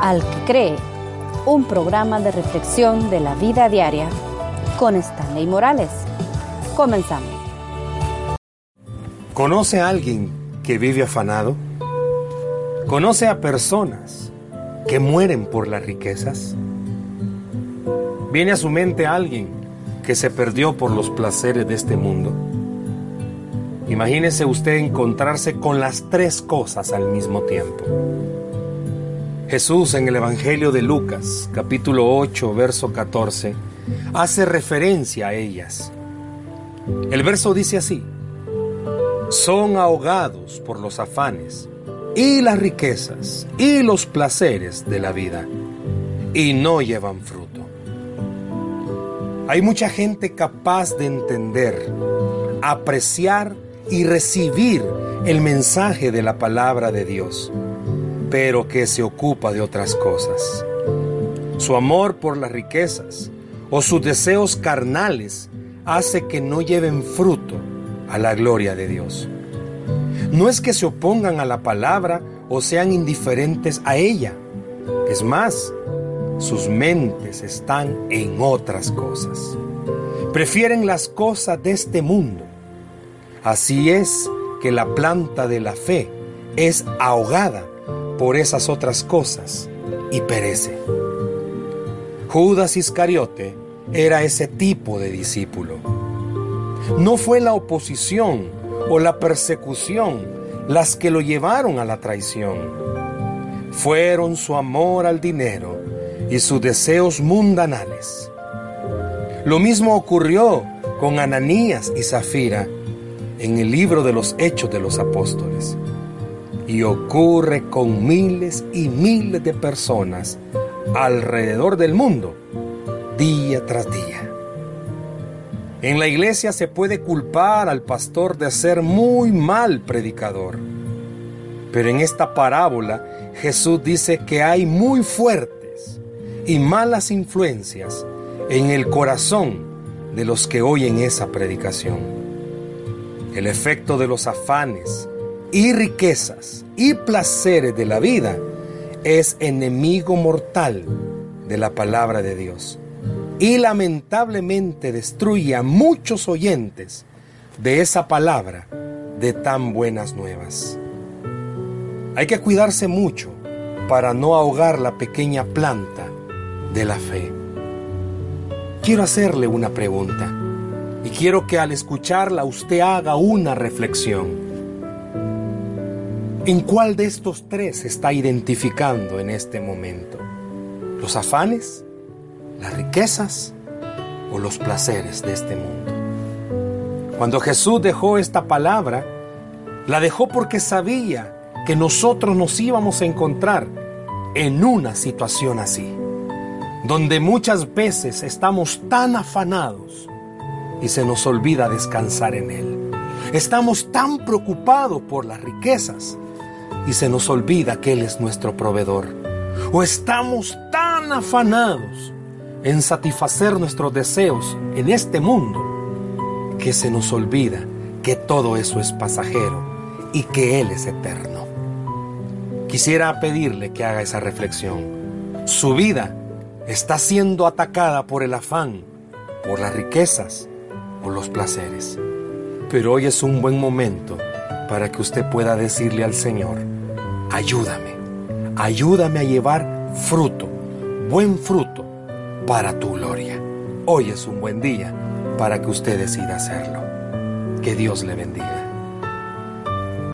Al que cree, un programa de reflexión de la vida diaria con Stanley Morales. Comenzamos. ¿Conoce a alguien que vive afanado? ¿Conoce a personas que mueren por las riquezas? ¿Viene a su mente alguien que se perdió por los placeres de este mundo? Imagínese usted encontrarse con las tres cosas al mismo tiempo. Jesús en el Evangelio de Lucas, capítulo 8, verso 14, hace referencia a ellas. El verso dice así, son ahogados por los afanes y las riquezas y los placeres de la vida y no llevan fruto. Hay mucha gente capaz de entender, apreciar y recibir el mensaje de la palabra de Dios pero que se ocupa de otras cosas. Su amor por las riquezas o sus deseos carnales hace que no lleven fruto a la gloria de Dios. No es que se opongan a la palabra o sean indiferentes a ella. Es más, sus mentes están en otras cosas. Prefieren las cosas de este mundo. Así es que la planta de la fe es ahogada por esas otras cosas y perece. Judas Iscariote era ese tipo de discípulo. No fue la oposición o la persecución las que lo llevaron a la traición. Fueron su amor al dinero y sus deseos mundanales. Lo mismo ocurrió con Ananías y Zafira en el libro de los Hechos de los Apóstoles y ocurre con miles y miles de personas alrededor del mundo, día tras día. En la iglesia se puede culpar al pastor de ser muy mal predicador, pero en esta parábola Jesús dice que hay muy fuertes y malas influencias en el corazón de los que oyen esa predicación. El efecto de los afanes, y riquezas y placeres de la vida es enemigo mortal de la palabra de Dios y lamentablemente destruye a muchos oyentes de esa palabra de tan buenas nuevas. Hay que cuidarse mucho para no ahogar la pequeña planta de la fe. Quiero hacerle una pregunta y quiero que al escucharla usted haga una reflexión. ¿En cuál de estos tres está identificando en este momento? ¿Los afanes, las riquezas o los placeres de este mundo? Cuando Jesús dejó esta palabra, la dejó porque sabía que nosotros nos íbamos a encontrar en una situación así, donde muchas veces estamos tan afanados y se nos olvida descansar en Él. Estamos tan preocupados por las riquezas y se nos olvida que Él es nuestro proveedor. O estamos tan afanados en satisfacer nuestros deseos en este mundo que se nos olvida que todo eso es pasajero y que Él es eterno. Quisiera pedirle que haga esa reflexión. Su vida está siendo atacada por el afán, por las riquezas o los placeres. Pero hoy es un buen momento para que usted pueda decirle al Señor, ayúdame, ayúdame a llevar fruto, buen fruto para tu gloria. Hoy es un buen día para que usted decida hacerlo. Que Dios le bendiga.